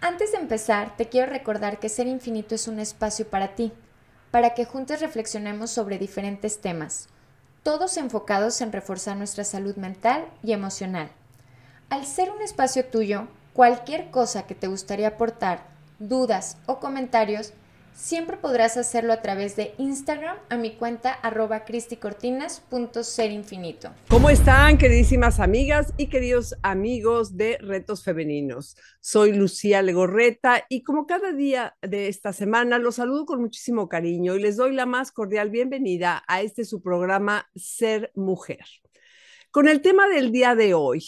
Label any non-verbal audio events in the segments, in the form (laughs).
Antes de empezar, te quiero recordar que Ser Infinito es un espacio para ti, para que juntos reflexionemos sobre diferentes temas, todos enfocados en reforzar nuestra salud mental y emocional. Al ser un espacio tuyo, cualquier cosa que te gustaría aportar, dudas o comentarios, Siempre podrás hacerlo a través de Instagram a mi cuenta arroba cristiccortinas.serinfinito. ¿Cómo están, queridísimas amigas y queridos amigos de Retos Femeninos? Soy Lucía Legorreta y como cada día de esta semana los saludo con muchísimo cariño y les doy la más cordial bienvenida a este su programa Ser Mujer. Con el tema del día de hoy,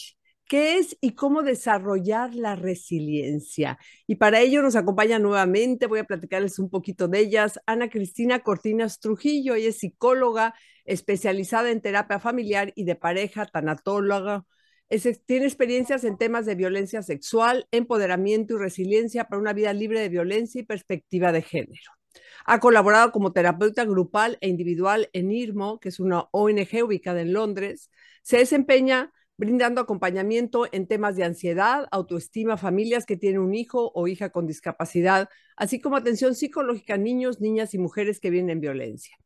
qué es y cómo desarrollar la resiliencia. Y para ello nos acompaña nuevamente, voy a platicarles un poquito de ellas, Ana Cristina Cortinas Trujillo, ella es psicóloga especializada en terapia familiar y de pareja, tanatóloga. tiene experiencias en temas de violencia sexual, empoderamiento y resiliencia para una vida libre de violencia y perspectiva de género. Ha colaborado como terapeuta grupal e individual en IRMO, que es una ONG ubicada en Londres. Se desempeña brindando acompañamiento en temas de ansiedad, autoestima, familias que tienen un hijo o hija con discapacidad, así como atención psicológica a niños, niñas y mujeres que vienen en violencia.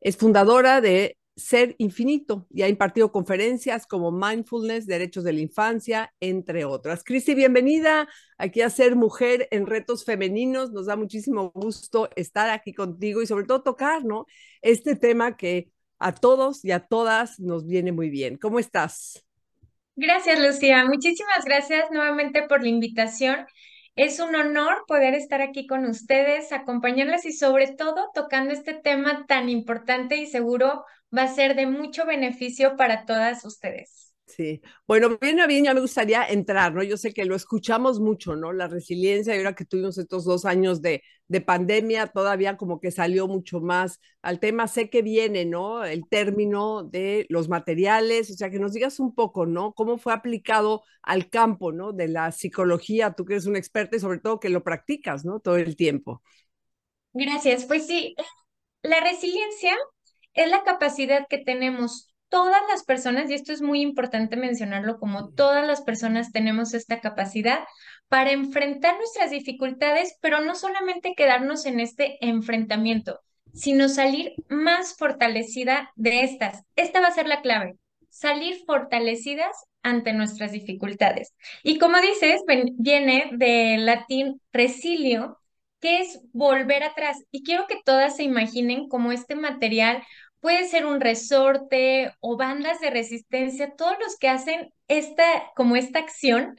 Es fundadora de Ser Infinito y ha impartido conferencias como Mindfulness, Derechos de la Infancia, entre otras. Cristi, bienvenida aquí a Ser Mujer en Retos Femeninos. Nos da muchísimo gusto estar aquí contigo y sobre todo tocar, ¿no? Este tema que a todos y a todas nos viene muy bien. ¿Cómo estás? Gracias, Lucía. Muchísimas gracias nuevamente por la invitación. Es un honor poder estar aquí con ustedes, acompañarles y sobre todo tocando este tema tan importante y seguro va a ser de mucho beneficio para todas ustedes. Sí, bueno, bien bien ya me gustaría entrar, ¿no? Yo sé que lo escuchamos mucho, ¿no? La resiliencia, y ahora que tuvimos estos dos años de, de pandemia, todavía como que salió mucho más al tema. Sé que viene, ¿no? El término de los materiales, o sea, que nos digas un poco, ¿no? ¿Cómo fue aplicado al campo, ¿no? De la psicología, tú que eres un experta y sobre todo que lo practicas, ¿no? Todo el tiempo. Gracias, pues sí, la resiliencia es la capacidad que tenemos todas las personas, y esto es muy importante mencionarlo, como todas las personas tenemos esta capacidad para enfrentar nuestras dificultades, pero no solamente quedarnos en este enfrentamiento, sino salir más fortalecida de estas. Esta va a ser la clave, salir fortalecidas ante nuestras dificultades. Y como dices, viene del latín resilio, que es volver atrás. Y quiero que todas se imaginen como este material puede ser un resorte o bandas de resistencia, todos los que hacen esta, como esta acción,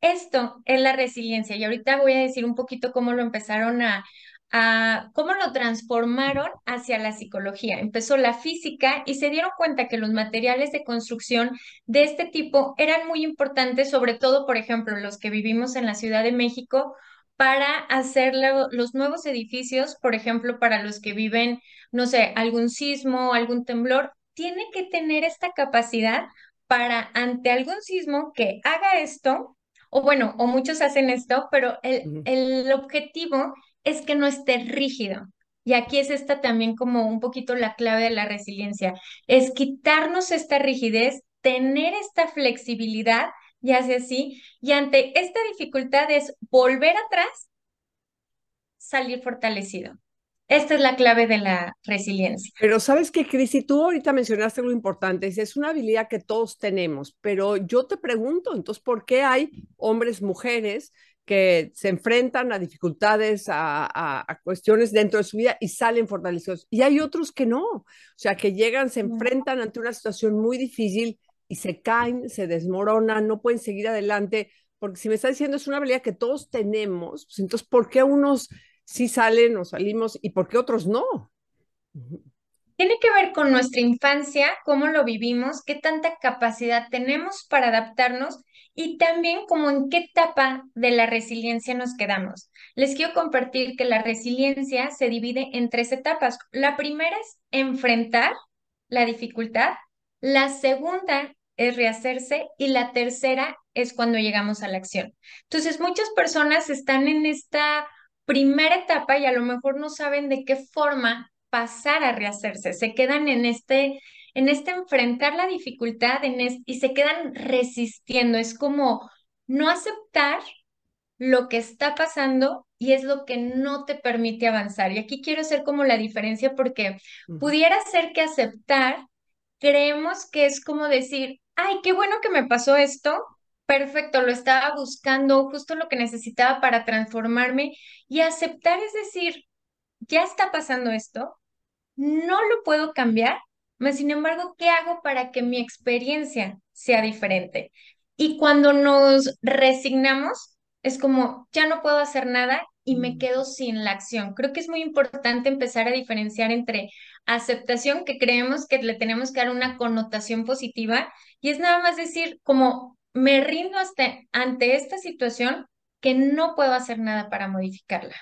esto es la resiliencia. Y ahorita voy a decir un poquito cómo lo empezaron a, a, cómo lo transformaron hacia la psicología. Empezó la física y se dieron cuenta que los materiales de construcción de este tipo eran muy importantes, sobre todo, por ejemplo, los que vivimos en la Ciudad de México, para hacer los nuevos edificios, por ejemplo, para los que viven, no sé, algún sismo, algún temblor, tiene que tener esta capacidad para ante algún sismo que haga esto, o bueno, o muchos hacen esto, pero el, el objetivo es que no esté rígido. Y aquí es esta también como un poquito la clave de la resiliencia, es quitarnos esta rigidez, tener esta flexibilidad y hace así. Y ante esta dificultad es volver atrás, salir fortalecido. Esta es la clave de la resiliencia. Pero sabes que, Cris, tú ahorita mencionaste lo importante, es una habilidad que todos tenemos, pero yo te pregunto, entonces, ¿por qué hay hombres, mujeres que se enfrentan a dificultades, a, a, cuestiones dentro de su vida y salen fortalecidos? Y hay otros que no, o sea, que llegan, se enfrentan ante una situación muy difícil y se caen, se desmoronan, no pueden seguir adelante, porque si me está diciendo es una habilidad que todos tenemos, pues entonces, ¿por qué unos sí salen o salimos y por qué otros no? Tiene que ver con nuestra infancia, cómo lo vivimos, qué tanta capacidad tenemos para adaptarnos y también como en qué etapa de la resiliencia nos quedamos. Les quiero compartir que la resiliencia se divide en tres etapas. La primera es enfrentar la dificultad. La segunda es rehacerse y la tercera es cuando llegamos a la acción. Entonces, muchas personas están en esta primera etapa y a lo mejor no saben de qué forma pasar a rehacerse, se quedan en este en este enfrentar la dificultad en y se quedan resistiendo, es como no aceptar lo que está pasando y es lo que no te permite avanzar. Y aquí quiero hacer como la diferencia porque pudiera ser que aceptar, creemos que es como decir, ay, qué bueno que me pasó esto, perfecto, lo estaba buscando, justo lo que necesitaba para transformarme y aceptar es decir, ya está pasando esto, no lo puedo cambiar, mas sin embargo, ¿qué hago para que mi experiencia sea diferente? Y cuando nos resignamos, es como, ya no puedo hacer nada y me quedo sin la acción. Creo que es muy importante empezar a diferenciar entre aceptación, que creemos que le tenemos que dar una connotación positiva, y es nada más decir, como me rindo hasta, ante esta situación que no puedo hacer nada para modificarla.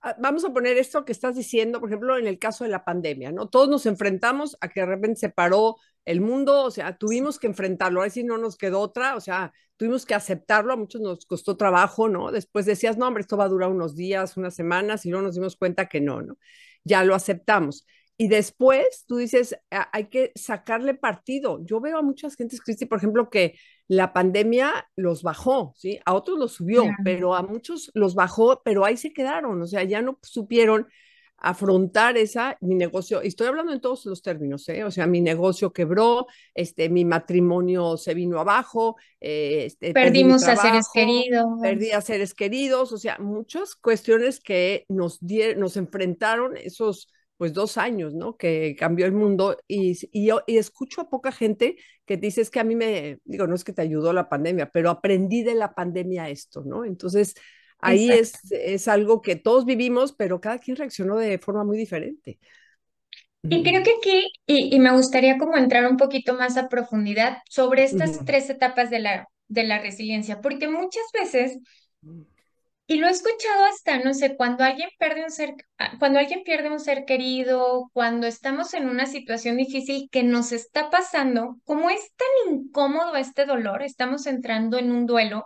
Ah, vamos a poner esto que estás diciendo, por ejemplo, en el caso de la pandemia, ¿no? Todos nos enfrentamos a que de repente se paró el mundo, o sea, tuvimos que enfrentarlo, a ver si no nos quedó otra, o sea, tuvimos que aceptarlo, a muchos nos costó trabajo, ¿no? Después decías, no, hombre, esto va a durar unos días, unas semanas, y luego nos dimos cuenta que no, ¿no? Ya lo aceptamos. Y después tú dices, hay que sacarle partido. Yo veo a muchas gentes, Cristi, por ejemplo, que la pandemia los bajó, ¿sí? A otros los subió, pero a muchos los bajó, pero ahí se quedaron, o sea, ya no supieron afrontar esa, mi negocio, y estoy hablando en todos los términos, ¿eh? o sea, mi negocio quebró, este, mi matrimonio se vino abajo, eh, este, perdimos a seres queridos. Perdí a seres queridos, o sea, muchas cuestiones que nos, nos enfrentaron esos pues dos años, ¿no? Que cambió el mundo y, y, yo, y escucho a poca gente que dice es que a mí me, digo, no es que te ayudó la pandemia, pero aprendí de la pandemia esto, ¿no? Entonces, ahí es, es algo que todos vivimos, pero cada quien reaccionó de forma muy diferente. Y creo que aquí, y, y, me gustaría como entrar un poquito más a profundidad sobre estas tres etapas de la, de la resiliencia, porque muchas veces, y lo he escuchado hasta, no sé, cuando alguien pierde un ser, ah, cuando alguien pierde un ser querido, cuando estamos en una situación difícil que nos está pasando, como es tan incómodo este dolor, estamos entrando en un duelo,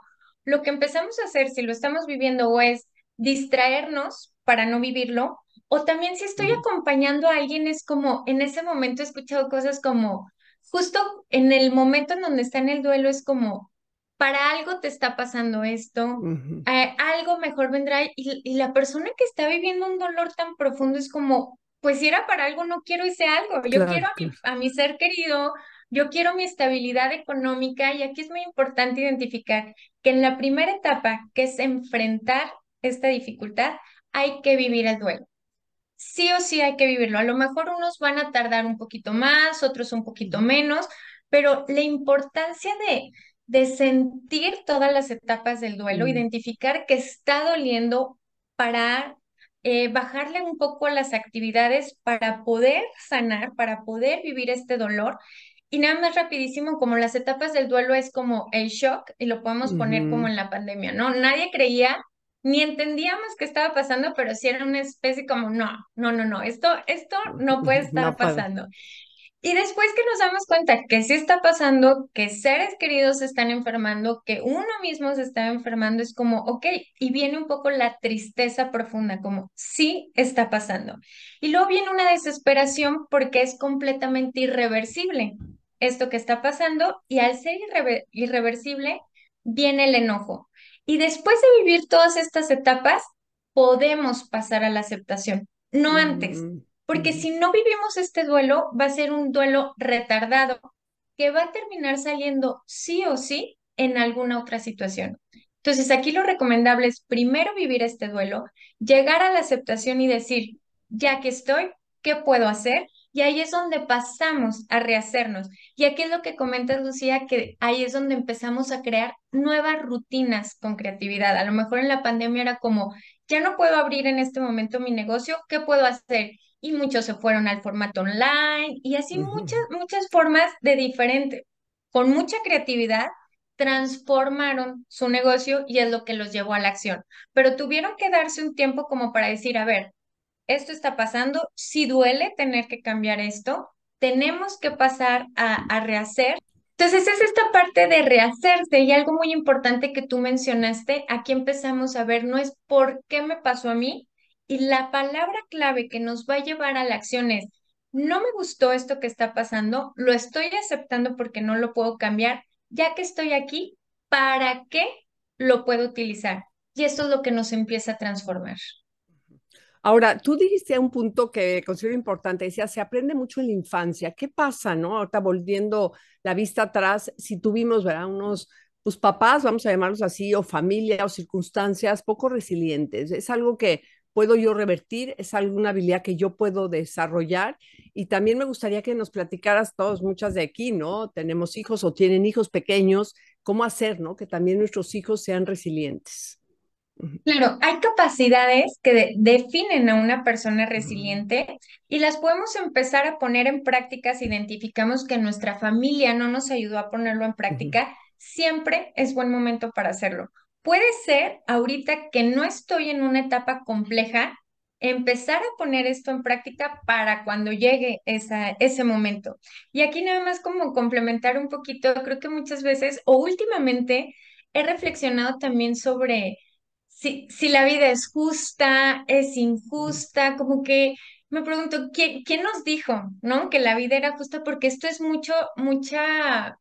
lo que empezamos a hacer, si lo estamos viviendo, o es distraernos para no vivirlo, o también si estoy acompañando a alguien, es como, en ese momento he escuchado cosas como, justo en el momento en donde está en el duelo, es como, para algo te está pasando esto, eh, algo mejor vendrá, y, la persona que está viviendo un dolor tan profundo es como, pues si era para algo, no quiero ese algo, yo quiero a mi, a mi ser querido, yo quiero mi estabilidad económica y aquí es muy importante identificar que en la primera etapa, que es enfrentar esta dificultad, hay que vivir el duelo. Sí o sí hay que vivirlo. A lo mejor unos van a tardar un poquito más, otros un poquito menos, pero la importancia de, de sentir todas las etapas del duelo, identificar que está doliendo, para eh, bajarle un poco las actividades para poder sanar, para poder vivir este dolor y nada más rapidísimo, como las etapas del duelo es como el shock, y lo podemos poner como en la pandemia, ¿no? Nadie creía, ni entendíamos qué estaba pasando, pero sí era una especie como, no, no, no, no, esto, esto no (laughs) puede estar pasando. Y después que nos damos cuenta que sí está pasando, que seres queridos se están enfermando, que uno mismo se está enfermando, es como, ok, y viene un poco la tristeza profunda, como, sí está pasando. Y luego viene una desesperación porque es completamente irreversible esto que está pasando y al ser irreversible viene el enojo. Y después de vivir todas estas etapas, podemos pasar a la aceptación, no antes, mm, porque si no vivimos este duelo, va a ser un duelo retardado que va a terminar saliendo sí o sí en alguna otra situación. Entonces, aquí lo recomendable es primero vivir este duelo, llegar a la aceptación y decir, ya que estoy, ¿qué puedo hacer? Y ahí es donde pasamos a rehacernos. Y aquí es lo que comentas, Lucía, que ahí es donde empezamos a crear nuevas rutinas con creatividad. A lo mejor en la pandemia era como, ya no puedo abrir en este momento mi negocio, ¿qué puedo hacer? Y muchos se fueron al formato online y así muchas, muchas formas de diferente, con mucha creatividad, transformaron su negocio y es lo que los llevó a la acción. Pero tuvieron que darse un tiempo como para decir, a ver, esto está pasando, si duele tener que cambiar esto, tenemos que pasar a, rehacer. Entonces es esta parte de rehacerse y algo muy importante que tú mencionaste, aquí empezamos a ver, no es por qué me pasó a mí y la palabra clave que nos va a llevar a la acción es, no me gustó esto que está pasando, lo estoy aceptando porque no lo puedo cambiar, ya que estoy aquí, ¿para qué lo puedo utilizar? y esto es lo que nos empieza a transformar. Ahora, tú dijiste un punto que considero importante, decía, se aprende mucho en la infancia. ¿Qué pasa, no? Ahorita volviendo la vista atrás, si tuvimos, ¿verdad? Unos, pues papás, vamos a llamarlos así, o familia o circunstancias poco resilientes. Es algo que puedo yo revertir, es alguna habilidad que yo puedo desarrollar. Y también me gustaría que nos platicaras todos, muchas de aquí, ¿no? Tenemos hijos o tienen hijos pequeños, ¿cómo hacer, ¿no? Que también nuestros hijos sean resilientes. Claro, hay capacidades que definen a una persona resiliente y las podemos empezar a poner en práctica si identificamos que nuestra familia no nos ayudó a ponerlo en práctica. Siempre es buen momento para hacerlo. Puede ser ahorita que no estoy en una etapa compleja, empezar a poner esto en práctica para cuando llegue esa, ese momento. Y aquí nada más como complementar un poquito, creo que muchas veces o últimamente he reflexionado también sobre si, si la vida es justa, es injusta, como que me pregunto, ¿quién, quién nos dijo, no? Que la vida era justa, porque esto es mucho, mucha,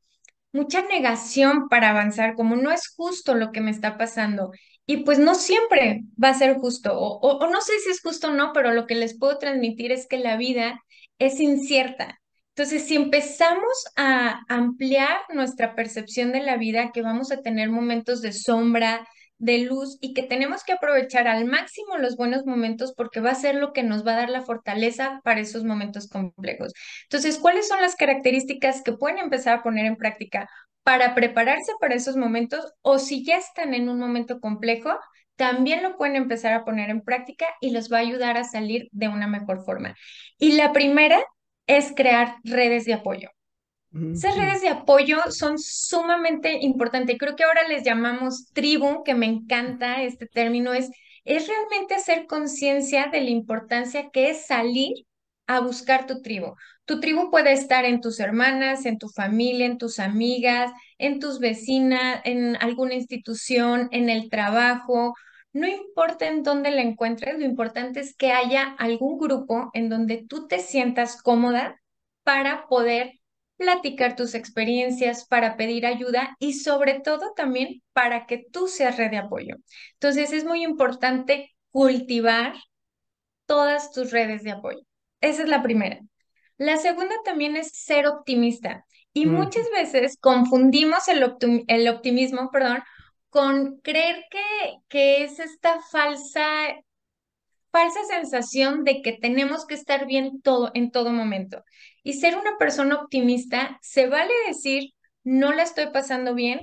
mucha negación para avanzar, como no es justo lo que me está pasando. Y pues no siempre va a ser justo, o, o no sé si es justo o no, pero lo que les puedo transmitir es que la vida es incierta. Entonces, si empezamos a ampliar nuestra percepción de la vida, que vamos a tener momentos de sombra, de luz y que tenemos que aprovechar al máximo los buenos momentos porque va a ser lo que nos va a dar la fortaleza para esos momentos complejos. Entonces, ¿cuáles son las características que pueden empezar a poner en práctica para prepararse para esos momentos o si ya están en un momento complejo? También lo pueden empezar a poner en práctica y los va a ayudar a salir de una mejor forma. Y la primera es crear redes de apoyo. Esas redes de apoyo son sumamente importantes. Creo que ahora les llamamos tribu, que me encanta este término, es, es realmente hacer conciencia de la importancia que es salir a buscar tu tribu. Tu tribu puede estar en tus hermanas, en tu familia, en tus amigas, en tus vecinas, en alguna institución, en el trabajo. No importa en dónde la encuentres, lo importante es que haya algún grupo en donde tú te sientas cómoda para poder platicar tus experiencias, para pedir ayuda y sobre todo también para que tú seas red de apoyo. Entonces es muy importante cultivar todas tus redes de apoyo. Esa es la primera. La segunda también es ser optimista. Y muchas veces confundimos el, el optimismo, perdón, con creer que, que es esta falsa falsa sensación de que tenemos que estar bien todo en todo momento. Y ser una persona optimista, se vale decir, no la estoy pasando bien,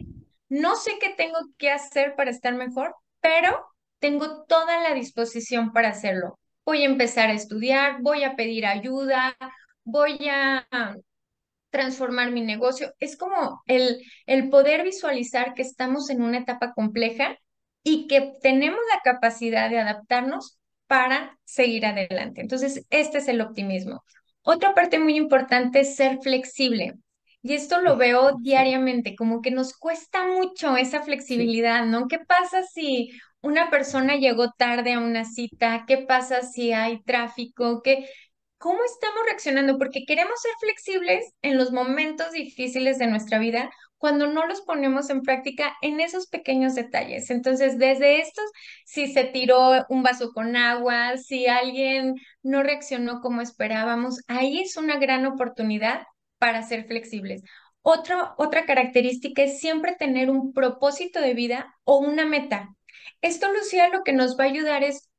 no sé qué tengo que hacer para estar mejor, pero tengo toda la disposición para hacerlo. Voy a empezar a estudiar, voy a pedir ayuda, voy a transformar mi negocio. Es como el, el poder visualizar que estamos en una etapa compleja y que tenemos la capacidad de adaptarnos para seguir adelante. Entonces, este es el optimismo. Otra parte muy importante es ser flexible. Y esto lo veo diariamente, como que nos cuesta mucho esa flexibilidad, ¿no? ¿Qué pasa si una persona llegó tarde a una cita? ¿Qué pasa si hay tráfico? ¿Qué, ¿Cómo estamos reaccionando? Porque queremos ser flexibles en los momentos difíciles de nuestra vida cuando no los ponemos en práctica en esos pequeños detalles. Entonces, desde estos, si se tiró un vaso con agua, si alguien no reaccionó como esperábamos, ahí es una gran oportunidad para ser flexibles. Otra, otra característica es siempre tener un propósito de vida o una meta. Esto, Lucía, lo que nos va a ayudar es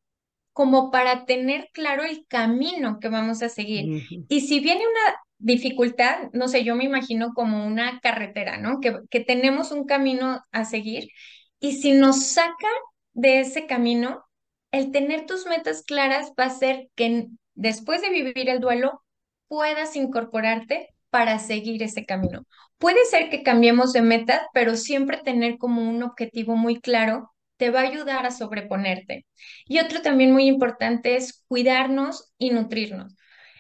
como para tener claro el camino que vamos a seguir. Y si viene una dificultad, no sé, yo me imagino como una carretera, ¿no? Que, que tenemos un camino a seguir y si nos saca de ese camino, el tener tus metas claras va a hacer que después de vivir el duelo puedas incorporarte para seguir ese camino. Puede ser que cambiemos de meta, pero siempre tener como un objetivo muy claro te va a ayudar a sobreponerte. Y otro también muy importante es cuidarnos y nutrirnos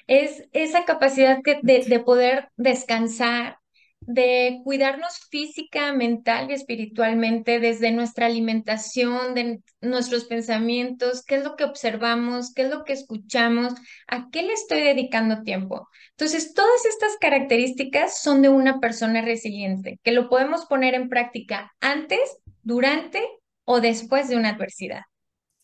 es esa capacidad de, poder descansar, de cuidarnos física, mental y espiritualmente desde nuestra alimentación, de nuestros pensamientos, qué es lo que observamos, qué es lo que escuchamos, a qué le estoy dedicando tiempo. Entonces, todas estas características son de una persona resiliente, que lo podemos poner en práctica antes, durante o después de una adversidad.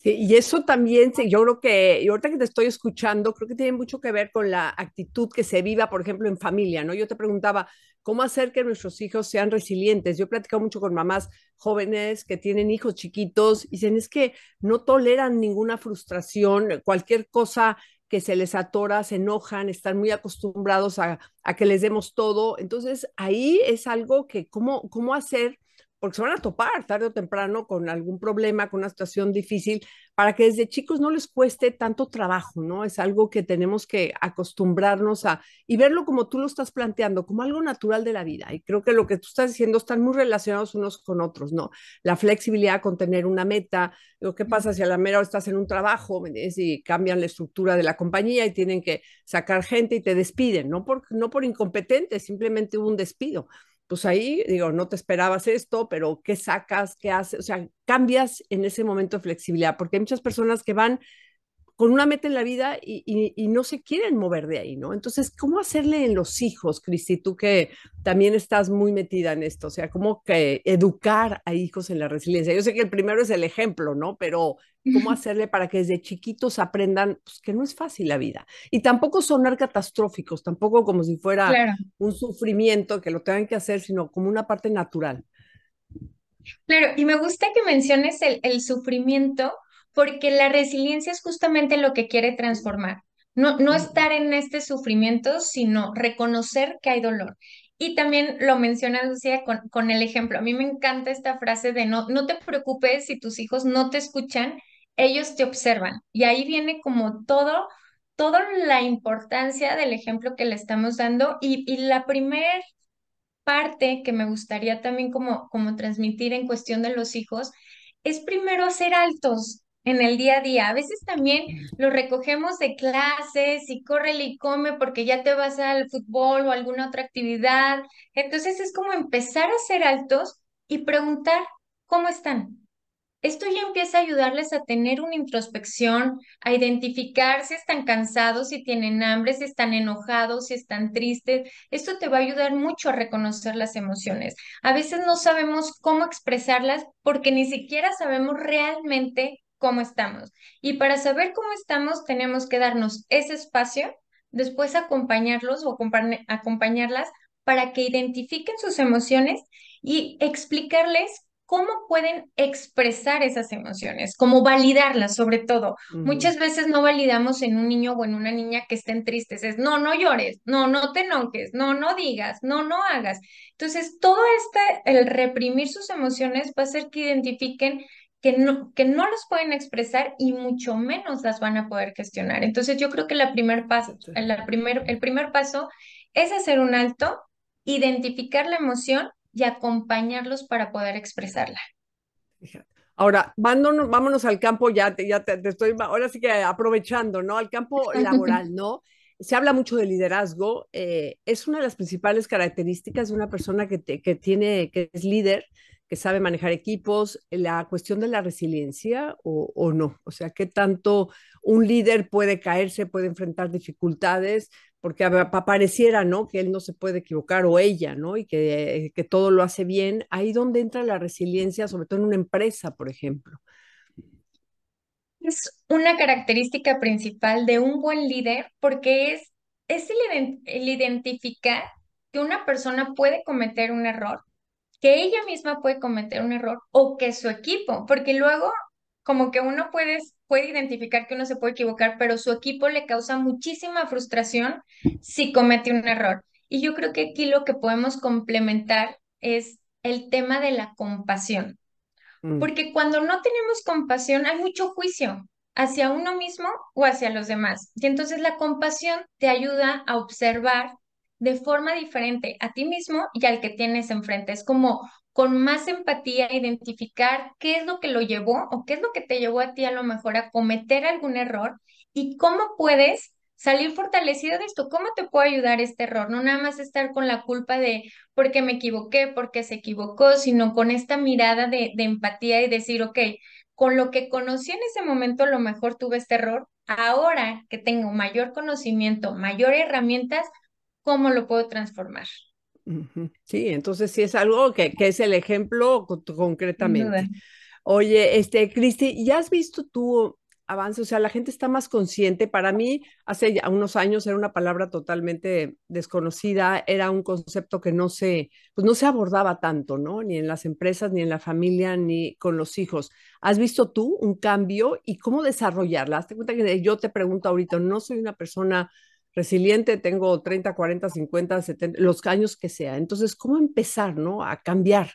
Sí, y eso también, yo creo que, y ahorita que te estoy escuchando, creo que tiene mucho que ver con la actitud que se viva, por ejemplo, en familia, ¿no? Yo te preguntaba, ¿cómo hacer que nuestros hijos sean resilientes? Yo he platicado mucho con mamás jóvenes que tienen hijos chiquitos y dicen, es que no toleran ninguna frustración, cualquier cosa que se les atora, se enojan, están muy acostumbrados a, a que les demos todo. Entonces, ahí es algo que, ¿cómo, cómo hacer? Porque se van a topar tarde o temprano con algún problema, con una situación difícil, para que desde chicos no les cueste tanto trabajo, ¿no? Es algo que tenemos que acostumbrarnos a y verlo como tú lo estás planteando, como algo natural de la vida. Y creo que lo que tú estás diciendo están muy relacionados unos con otros, ¿no? La flexibilidad con tener una meta, lo que pasa si a la mera hora estás en un trabajo y cambian la estructura de la compañía y tienen que sacar gente y te despiden, no por, no por incompetente, simplemente hubo un despido pues ahí digo, no te esperabas esto, pero ¿qué sacas? ¿Qué haces? O sea, cambias en ese momento de flexibilidad, porque hay muchas personas que van con una meta en la vida y, no se quieren mover de ahí, ¿no? Entonces, ¿cómo hacerle en los hijos, Cristi? Tú que también estás muy metida en esto, o sea, ¿cómo que educar a hijos en la resiliencia? Yo sé que el primero es el ejemplo, ¿no? Pero ¿cómo hacerle para que desde chiquitos aprendan pues, que no es fácil la vida? Y tampoco sonar catastróficos, tampoco como si fuera un sufrimiento que lo tengan que hacer, sino como una parte natural. Claro, y me gusta que menciones el, el sufrimiento porque la resiliencia es justamente lo que quiere transformar. No, no estar en este sufrimiento, sino reconocer que hay dolor. Y también lo menciona Lucía con, con el ejemplo. A mí me encanta esta frase de no, no te preocupes si tus hijos no te escuchan, ellos te observan. Y ahí viene como todo, toda la importancia del ejemplo que le estamos dando. Y, y la primera parte que me gustaría también como, como transmitir en cuestión de los hijos es primero ser altos, en el día a día. A veces también lo recogemos de clases y corre y come porque ya te vas al fútbol o alguna otra actividad. Entonces es como empezar a ser altos y preguntar cómo están. Esto ya empieza a ayudarles a tener una introspección, a identificar si están cansados, si tienen hambre, si están enojados, si están tristes. Esto te va a ayudar mucho a reconocer las emociones. A veces no sabemos cómo expresarlas porque ni siquiera sabemos realmente cómo estamos. Y para saber cómo estamos, tenemos que darnos ese espacio, después acompañarlos o acompañarlas para que identifiquen sus emociones y explicarles cómo pueden expresar esas emociones, cómo validarlas sobre todo. Muchas veces no validamos en un niño o en una niña que estén tristes, es no, no llores, no, no te enojes, no, no digas, no, no hagas. Entonces, todo este, el reprimir sus emociones va a hacer que identifiquen que no, que no las pueden expresar y mucho menos las van a poder gestionar. Entonces yo creo que la primer paso, la primer, el primer paso es hacer un alto, identificar la emoción y acompañarlos para poder expresarla. Ahora, vámonos, vámonos al campo, ya, te, ya te, estoy, ahora sí que aprovechando, ¿no? Al campo laboral, (laughs) ¿no? Se habla mucho de liderazgo, eh, es una de las principales características de una persona que, que tiene, que es líder, que sabe manejar equipos, la cuestión de la resiliencia o, no. O sea, qué tanto un líder puede caerse, puede enfrentar dificultades, porque pareciera, ¿no? Que él no se puede equivocar o ella, ¿no? Y que, que todo lo hace bien. Ahí donde entra la resiliencia, sobre todo en una empresa, por ejemplo. Es una característica principal de un buen líder porque es, es el identificar que una persona puede cometer un error que ella misma puede cometer un error o que su equipo, porque luego como que uno puede, puede identificar que uno se puede equivocar, pero su equipo le causa muchísima frustración si comete un error. Y yo creo que aquí lo que podemos complementar es el tema de la compasión. Mm. Porque cuando no tenemos compasión hay mucho juicio hacia uno mismo o hacia los demás. Y entonces la compasión te ayuda a observar de forma diferente a ti mismo y al que tienes enfrente. Es como con más empatía identificar qué es lo que lo llevó o qué es lo que te llevó a ti a lo mejor a cometer algún error y cómo puedes salir fortalecido de esto. ¿Cómo te puede ayudar este error? No nada más estar con la culpa de por qué me equivoqué, por qué se equivocó, sino con esta mirada de, de empatía y decir, ok, con lo que conocí en ese momento, a lo mejor tuve este error. Ahora que tengo mayor conocimiento, mayor herramientas, ¿cómo lo puedo transformar? Sí, entonces sí es algo que, que es el ejemplo concretamente. Oye, este, Cristi, ¿ya has visto tú avance? O sea, la gente está más consciente. Para mí, hace ya unos años era una palabra totalmente desconocida, era un concepto que no se, pues no se abordaba tanto, ¿no? Ni en las empresas, ni en la familia, ni con los hijos. ¿Has visto tú un cambio y cómo desarrollarla? Hazte cuenta que yo te pregunto ahorita, no soy una persona resiliente, tengo 30, 40, 50, 70, los años que sea. Entonces, ¿cómo empezar, ¿no? A cambiar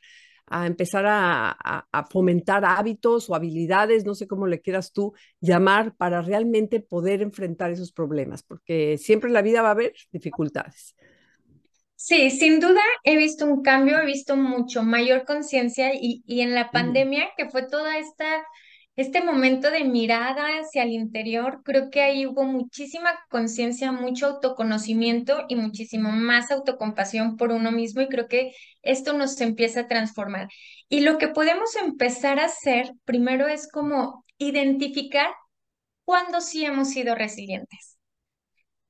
a empezar a, fomentar hábitos o habilidades, no sé cómo le quieras tú llamar, para realmente poder enfrentar esos problemas, porque siempre en la vida va a haber dificultades. Sí, sin duda he visto un cambio, he visto mucho mayor conciencia y, y, en la pandemia, que fue toda esta este momento de mirada hacia el interior, creo que ahí hubo muchísima conciencia, mucho autoconocimiento y muchísimo más autocompasión por uno mismo y creo que esto nos empieza a transformar. Y lo que podemos empezar a hacer primero es como identificar cuándo sí hemos sido resilientes.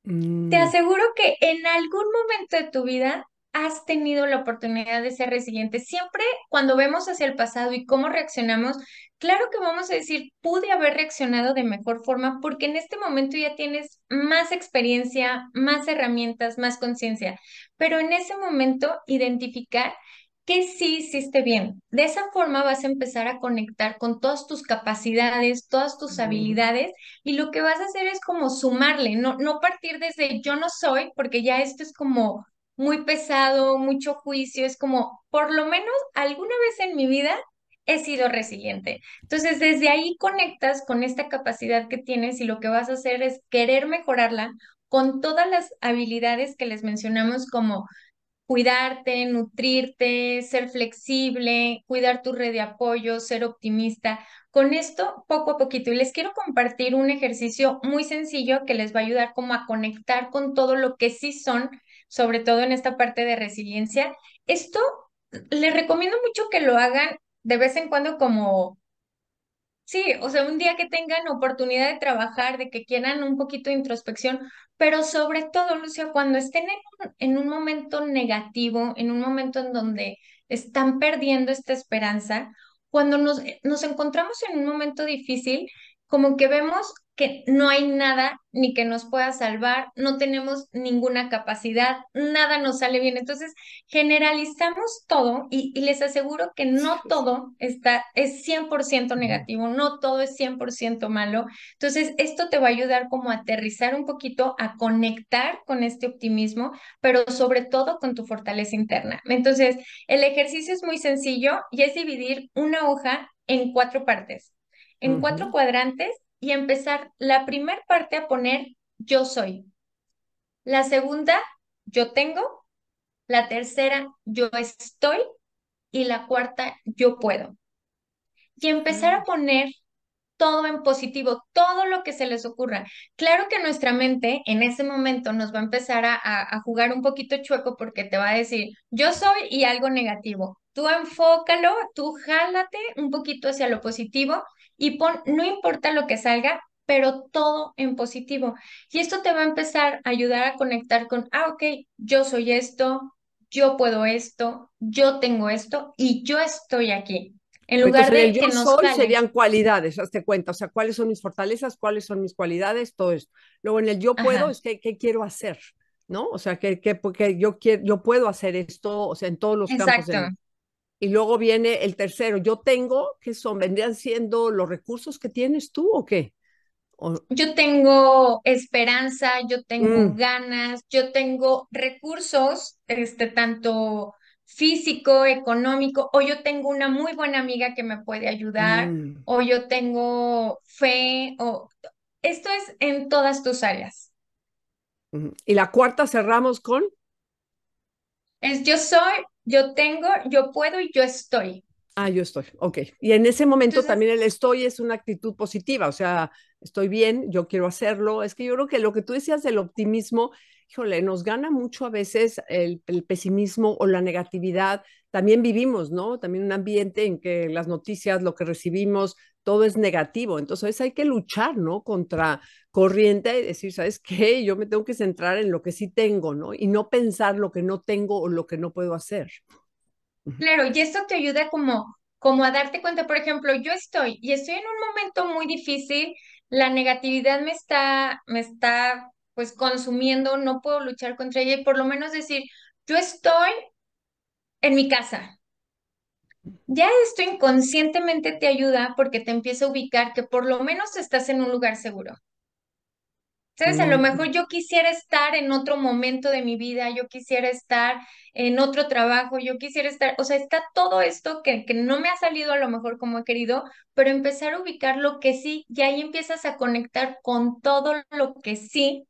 Te mm. aseguro que en algún momento de tu vida has tenido la oportunidad de ser resiliente. Siempre cuando vemos hacia el pasado y cómo reaccionamos, claro que vamos a decir, pude haber reaccionado de mejor forma porque en este momento ya tienes más experiencia, más herramientas, más conciencia, pero en ese momento identificar que sí hiciste bien. De esa forma vas a empezar a conectar con todas tus capacidades, todas tus habilidades y lo que vas a hacer es como sumarle, no, no partir desde yo no soy, porque ya esto es como muy pesado, mucho juicio, es como, por lo menos alguna vez en mi vida he sido resiliente. Entonces, desde ahí conectas con esta capacidad que tienes y lo que vas a hacer es querer mejorarla con todas las habilidades que les mencionamos como cuidarte, nutrirte, ser flexible, cuidar tu red de apoyo, ser optimista. Con esto, poco a poquito. Y les quiero compartir un ejercicio muy sencillo que les va a ayudar como a conectar con todo lo que sí son sobre todo en esta parte de resiliencia. Esto les recomiendo mucho que lo hagan de vez en cuando como, sí, o sea, un día que tengan oportunidad de trabajar, de que quieran un poquito de introspección, pero sobre todo, Lucia, cuando estén en un, en un momento negativo, en un momento en donde están perdiendo esta esperanza, cuando nos, nos encontramos en un momento difícil, como que vemos que no hay nada ni que nos pueda salvar, no tenemos ninguna capacidad, nada nos sale bien. Entonces, generalizamos todo y, les aseguro que no todo está, es 100% negativo, no todo es 100% malo. Entonces, esto te va a ayudar como a aterrizar un poquito, a conectar con este optimismo, pero sobre todo con tu fortaleza interna. Entonces, el ejercicio es muy sencillo y es dividir una hoja en cuatro partes, en cuatro cuadrantes y empezar la primera parte a poner yo soy. La segunda, yo tengo. La tercera, yo estoy. Y la cuarta, yo puedo. Y empezar a poner todo en positivo, todo lo que se les ocurra. Claro que nuestra mente en ese momento nos va a empezar a, a, jugar un poquito chueco porque te va a decir, yo soy y algo negativo. Tú enfócalo, tú jálate un poquito hacia lo positivo y pon, no importa lo que salga, pero todo en positivo. Y esto te va a empezar a ayudar a conectar con, ah, ok, yo soy esto, yo puedo esto, yo tengo esto y yo estoy aquí. En lugar de yo que nos soy serían cualidades, hazte cuenta, o sea, cuáles son mis fortalezas, cuáles son mis cualidades, todo esto. Luego en el yo puedo es que qué quiero hacer, ¿no? O sea, que, que porque yo quiero, yo puedo hacer esto, o sea, en todos los campos. Y luego viene el tercero, yo tengo, ¿qué son? ¿Vendrían siendo los recursos que tienes tú o qué? Yo tengo esperanza, yo tengo mm. ganas, yo tengo recursos, este, tanto físico, económico, o yo tengo una muy buena amiga que me puede ayudar, mm. o yo tengo fe, o esto es en todas tus áreas. Y la cuarta cerramos con. Es yo soy, yo tengo, yo puedo y yo estoy. Ah, yo estoy, ok. Y en ese momento también el estoy es una actitud positiva, o sea, estoy bien, yo quiero hacerlo. Es que yo creo que lo que tú decías del optimismo, híjole, nos gana mucho a veces el, pesimismo o la negatividad. También vivimos, ¿no? También un ambiente en que las noticias, lo que recibimos, todo es negativo. Entonces hay que luchar, ¿no? Contra corriente y decir, ¿sabes qué? Yo me tengo que centrar en lo que sí tengo, ¿no? Y no pensar lo que no tengo o lo que no puedo hacer. Claro, y esto te ayuda como como a darte cuenta, por ejemplo, yo estoy y estoy en un momento muy difícil, la negatividad me está, me está pues consumiendo, no puedo luchar contra ella y por lo menos decir, yo estoy en mi casa. Ya esto inconscientemente te ayuda porque te empieza a ubicar que por lo menos estás en un lugar seguro. ¿Sabes? A lo mejor yo quisiera estar en otro momento de mi vida, yo quisiera estar en otro trabajo, yo quisiera estar, o sea, está todo esto que, que no me ha salido a lo mejor como he querido, pero empezar a ubicar lo que sí, y ahí empiezas a conectar con todo lo que sí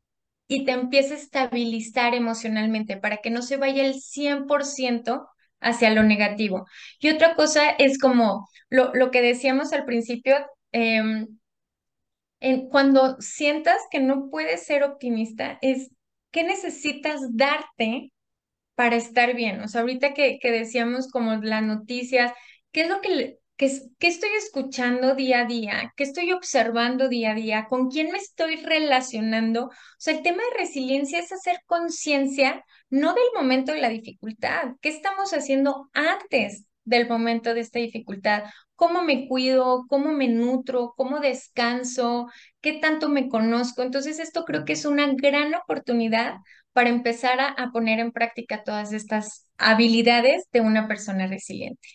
y te empieza a estabilizar emocionalmente para que no se vaya el 100% hacia lo negativo. Y otra cosa es como lo, lo que decíamos al principio, eh, cuando sientas que no puedes ser optimista, es qué necesitas darte para estar bien. O sea, ahorita que, que decíamos como las noticias, ¿qué es lo que, que estoy escuchando día a día? ¿Qué estoy observando día a día? ¿Con quién me estoy relacionando? O sea, el tema de resiliencia es hacer conciencia no del momento de la dificultad, ¿qué estamos haciendo antes del momento de esta dificultad? cómo me cuido, cómo me nutro, cómo descanso, qué tanto me conozco. Entonces, esto creo que es una gran oportunidad para empezar a, poner en práctica todas estas habilidades de una persona resiliente.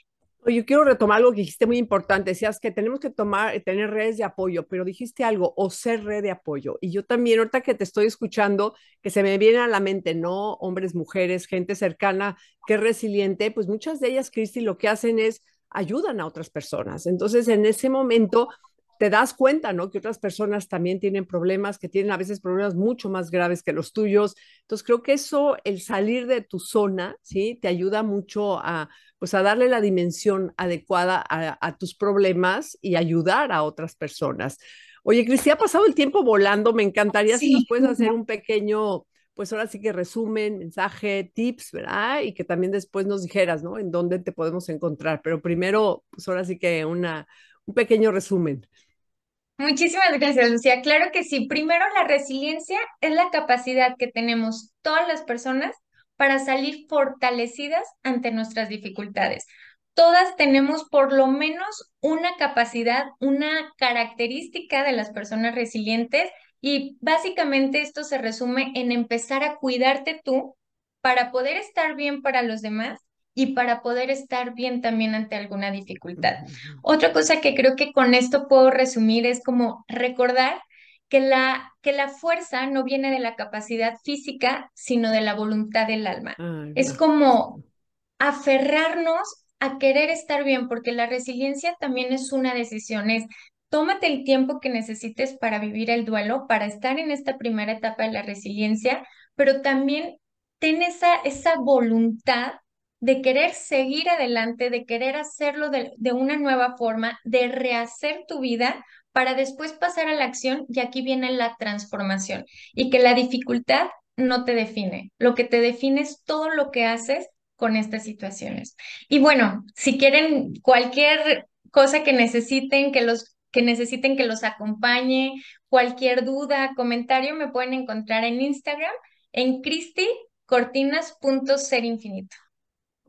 Yo quiero retomar algo que dijiste muy importante. Decías que tenemos que tomar, tener redes de apoyo, pero dijiste algo, o ser red de apoyo. Y yo también, ahorita que te estoy escuchando, que se me viene a la mente, ¿no? Hombres, mujeres, gente cercana que es resiliente, pues muchas de ellas, Cristi, lo que hacen es ayudan a otras personas. Entonces, en ese momento te das cuenta, ¿no? Que otras personas también tienen problemas, que tienen a veces problemas mucho más graves que los tuyos. Entonces, creo que eso, el salir de tu zona, ¿sí? Te ayuda mucho a, pues, a darle la dimensión adecuada a, tus problemas y ayudar a otras personas. Oye, Cristi, ha pasado el tiempo volando. Me encantaría si nos puedes hacer un pequeño pues ahora sí que resumen, mensaje, tips, ¿verdad? Y que también después nos dijeras, ¿no? En dónde te podemos encontrar. Pero primero, pues ahora sí que una, un pequeño resumen. Muchísimas gracias, Lucía. Claro que sí. Primero, la resiliencia es la capacidad que tenemos todas las personas para salir fortalecidas ante nuestras dificultades. Todas tenemos por lo menos una capacidad, una característica de las personas resilientes y básicamente esto se resume en empezar a cuidarte tú para poder estar bien para los demás y para poder estar bien también ante alguna dificultad. Otra cosa que creo que con esto puedo resumir es como recordar que la, que la fuerza no viene de la capacidad física, sino de la voluntad del alma. es como aferrarnos a querer estar bien, porque la resiliencia también es una decisión, es tómate el tiempo que necesites para vivir el duelo, para estar en esta primera etapa de la resiliencia, pero también ten esa, esa voluntad de querer seguir adelante, de querer hacerlo de, de, una nueva forma, de rehacer tu vida para después pasar a la acción y aquí viene la transformación y que la dificultad no te define, lo que te define es todo lo que haces con estas situaciones. Y bueno, si quieren cualquier cosa que necesiten, que los que necesiten que los acompañe, cualquier duda, comentario, me pueden encontrar en Instagram en cristicortinas.serinfinito.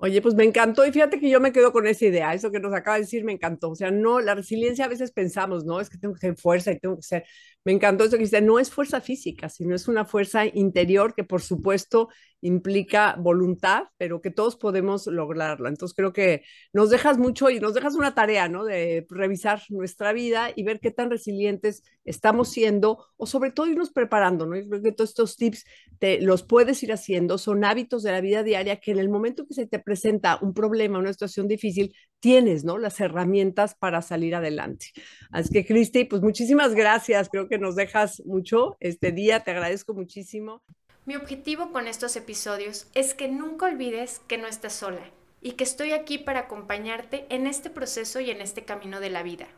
Oye, pues me encantó y fíjate que yo me quedo con esa idea, eso que nos acaba de decir me encantó. O sea, no, la resiliencia a veces pensamos, no, es que tengo que tener fuerza y tengo que ser. Me encantó eso que dice, no es fuerza física, sino es una fuerza interior que por supuesto implica voluntad, pero que todos podemos lograrlo. Entonces creo que nos dejas mucho y nos dejas una tarea, ¿no? De revisar nuestra vida y ver qué tan resilientes estamos siendo o sobre todo irnos preparando, ¿no? Yo creo que todos estos tips te los puedes ir haciendo, son hábitos de la vida diaria que en el momento que se te presenta un problema, una situación difícil, tienes, ¿no? Las herramientas para salir adelante. Así que, Cristi, pues muchísimas gracias. Creo que nos dejas mucho este día. Te agradezco muchísimo. Mi objetivo con estos episodios es que nunca olvides que no estás sola y que estoy aquí para acompañarte en este proceso y en este camino de la vida.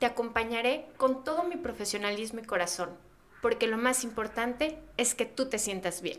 Te acompañaré con todo mi profesionalismo y corazón, porque lo más importante es que tú te sientas bien.